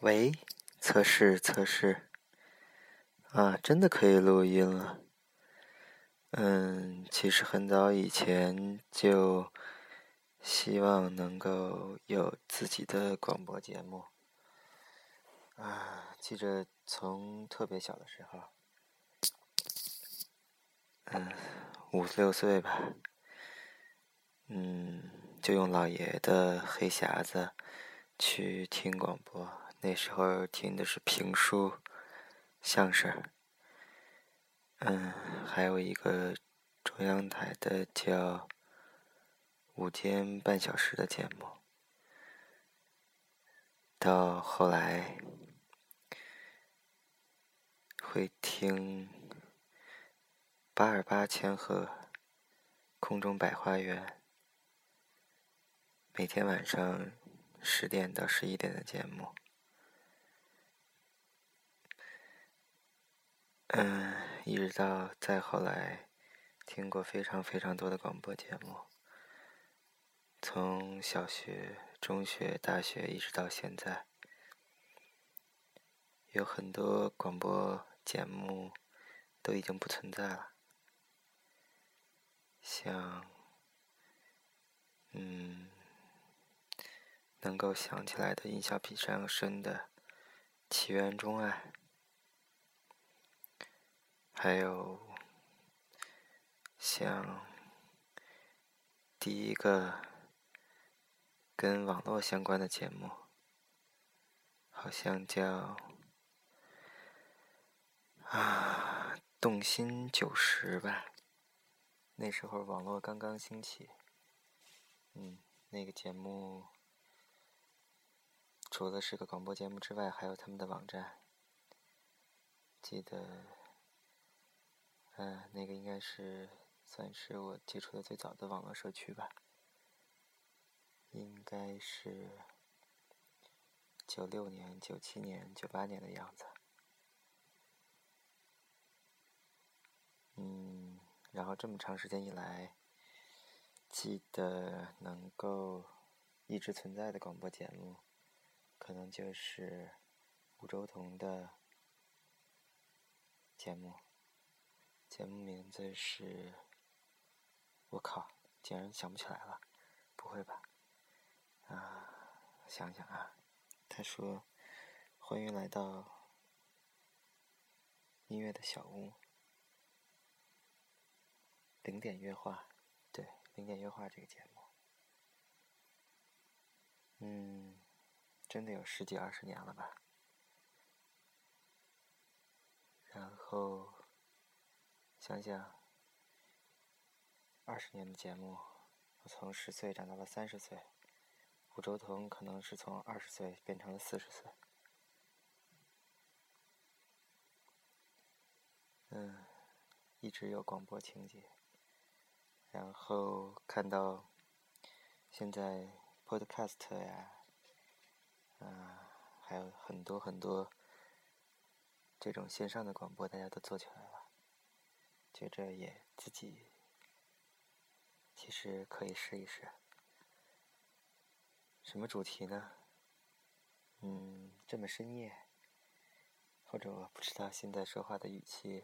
喂，测试测试，啊，真的可以录音了。嗯，其实很早以前就希望能够有自己的广播节目。啊，记着从特别小的时候，嗯，五六岁吧，嗯，就用老爷的黑匣子去听广播。那时候听的是评书、相声，嗯，还有一个中央台的叫午间半小时的节目。到后来会听八二八千赫空中百花园，每天晚上十点到十一点的节目。嗯，一直到再后来，听过非常非常多的广播节目，从小学、中学、大学一直到现在，有很多广播节目都已经不存在了，像，嗯，能够想起来的印象比较深的《奇缘钟爱》。还有像第一个跟网络相关的节目，好像叫啊《动心九十》吧。那时候网络刚刚兴起，嗯，那个节目除了是个广播节目之外，还有他们的网站，记得。嗯，那个应该是算是我接触的最早的网络社区吧，应该是九六年、九七年、九八年的样子。嗯，然后这么长时间以来，记得能够一直存在的广播节目，可能就是吴周彤的节目。节目名字是，我靠，竟然想不起来了，不会吧？啊，想想啊，他说：“欢迎来到音乐的小屋，零点乐话，对，零点乐话这个节目，嗯，真的有十几二十年了吧？然后。”想想，二十年的节目，我从十岁长到了三十岁，吴周彤可能是从二十岁变成了四十岁。嗯，一直有广播情节，然后看到现在 Podcast 呀，啊，还有很多很多这种线上的广播，大家都做起来了。觉着也自己其实可以试一试，什么主题呢？嗯，这么深夜，或者我不知道现在说话的语气，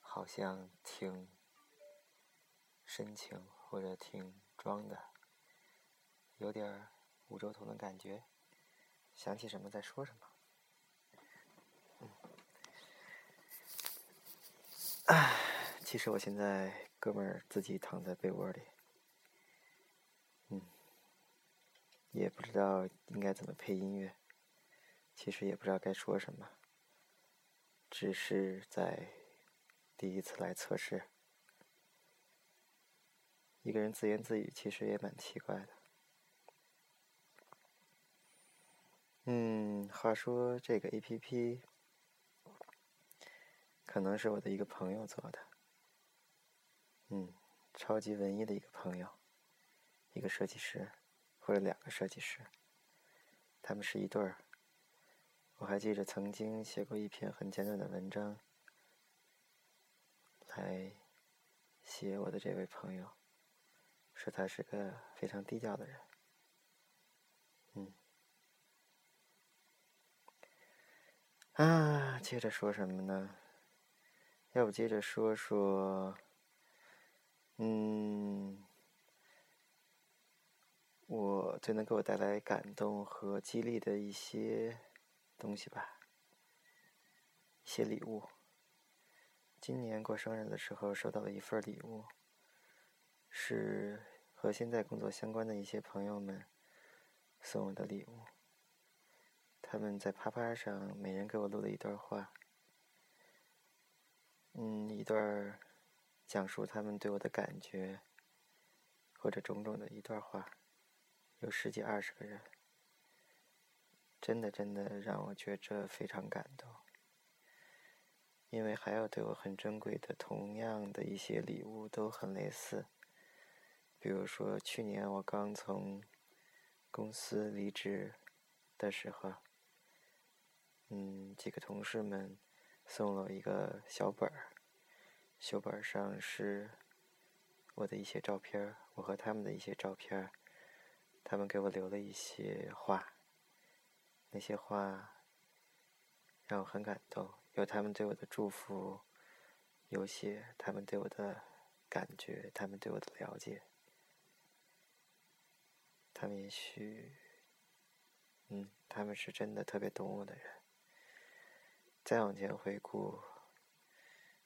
好像挺深情或者挺装的，有点五洲同的感觉，想起什么再说什么。唉，其实我现在哥们儿自己躺在被窝里，嗯，也不知道应该怎么配音乐，其实也不知道该说什么，只是在第一次来测试，一个人自言自语，其实也蛮奇怪的。嗯，话说这个 A P P。可能是我的一个朋友做的。嗯超级文艺的一个朋友一个设计师或者两个设计师。他们是一对儿我还记着曾经写过一篇很简短的文章来写我的这位朋友说他是个非常低调的人。嗯。啊接着说什么呢？要不接着说说，嗯，我最能给我带来感动和激励的一些东西吧，一些礼物。今年过生日的时候收到了一份礼物，是和现在工作相关的一些朋友们送我的礼物。他们在啪啪上每人给我录了一段话，嗯，一段讲述他们对我的感觉，或者种种的一段话，有十几二十个人，真的真的让我觉着非常感动。因为还有对我很珍贵的同样的一些礼物都很类似，比如说去年我刚从公司离职的时候。嗯，几个同事们送了一个小本儿，小本上是我的一些照片我和他们的一些照片他们给我留了一些话，那些话让我很感动，有他们对我的祝福，有些他们对我的感觉，他们对我的了解，他们也许，嗯，他们是真的特别懂我的人。再往前回顾，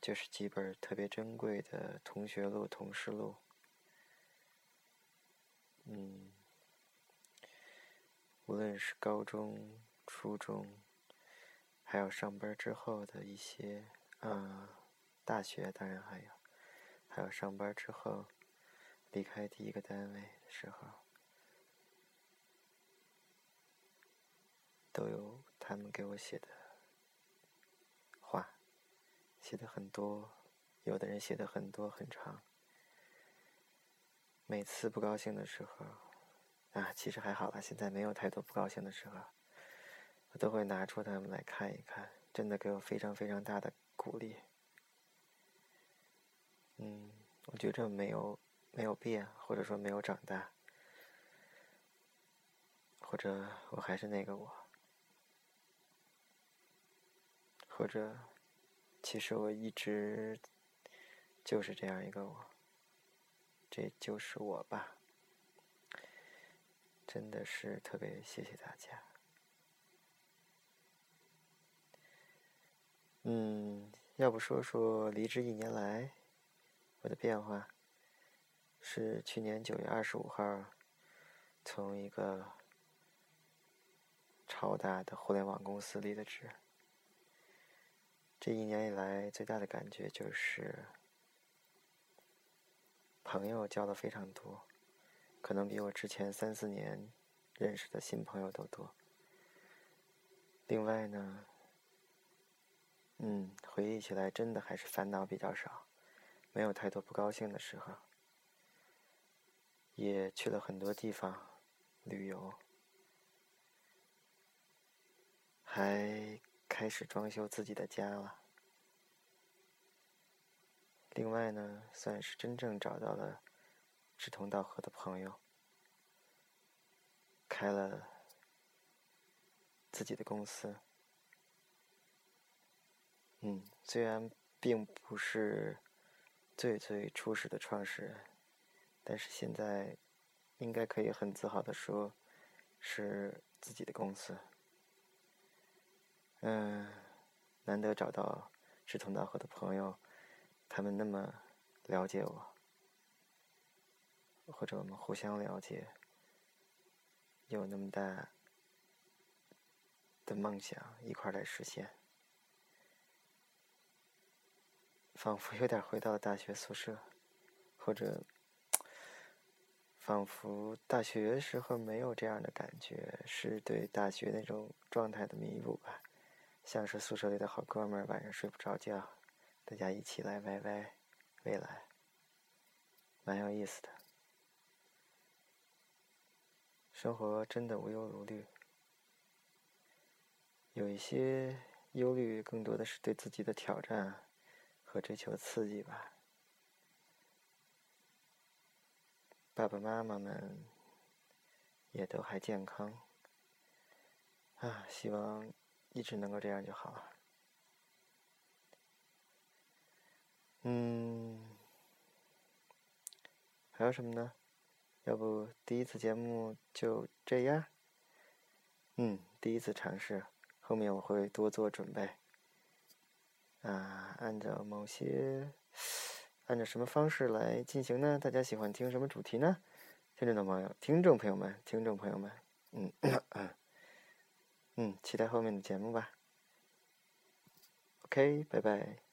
就是几本特别珍贵的同学录、同事录。嗯，无论是高中、初中，还有上班之后的一些，啊，大学当然还有，还有上班之后离开第一个单位的时候，都有他们给我写的。写的很多，有的人写的很多很长。每次不高兴的时候，啊，其实还好了，现在没有太多不高兴的时候，我都会拿出它们来看一看，真的给我非常非常大的鼓励。嗯，我觉着没有没有变，或者说没有长大，或者我还是那个我，或者。其实我一直就是这样一个我，这就是我吧。真的是特别谢谢大家。嗯，要不说说离职一年来我的变化，是去年九月二十五号从一个超大的互联网公司离的职。这一年以来，最大的感觉就是，朋友交的非常多，可能比我之前三四年认识的新朋友都多。另外呢，嗯，回忆起来，真的还是烦恼比较少，没有太多不高兴的时候，也去了很多地方旅游，还。开始装修自己的家了。另外呢，算是真正找到了志同道合的朋友，开了自己的公司。嗯，虽然并不是最最初始的创始人，但是现在应该可以很自豪的说，是自己的公司。嗯，难得找到志同道合的朋友，他们那么了解我，或者我们互相了解，有那么大的梦想一块来实现，仿佛有点回到了大学宿舍，或者仿佛大学时候没有这样的感觉，是对大学那种状态的弥补吧。像是宿舍里的好哥们儿，晚上睡不着觉，大家一起来歪歪未来，蛮有意思的。生活真的无忧无虑，有一些忧虑，更多的是对自己的挑战和追求刺激吧。爸爸妈妈们也都还健康，啊，希望。一直能够这样就好了。嗯，还有什么呢？要不第一次节目就这样？嗯，第一次尝试，后面我会多做准备。啊，按照某些，按照什么方式来进行呢？大家喜欢听什么主题呢？听众的朋友，听众朋友们，听众朋友们，嗯，嗯，期待后面的节目吧。OK，拜拜。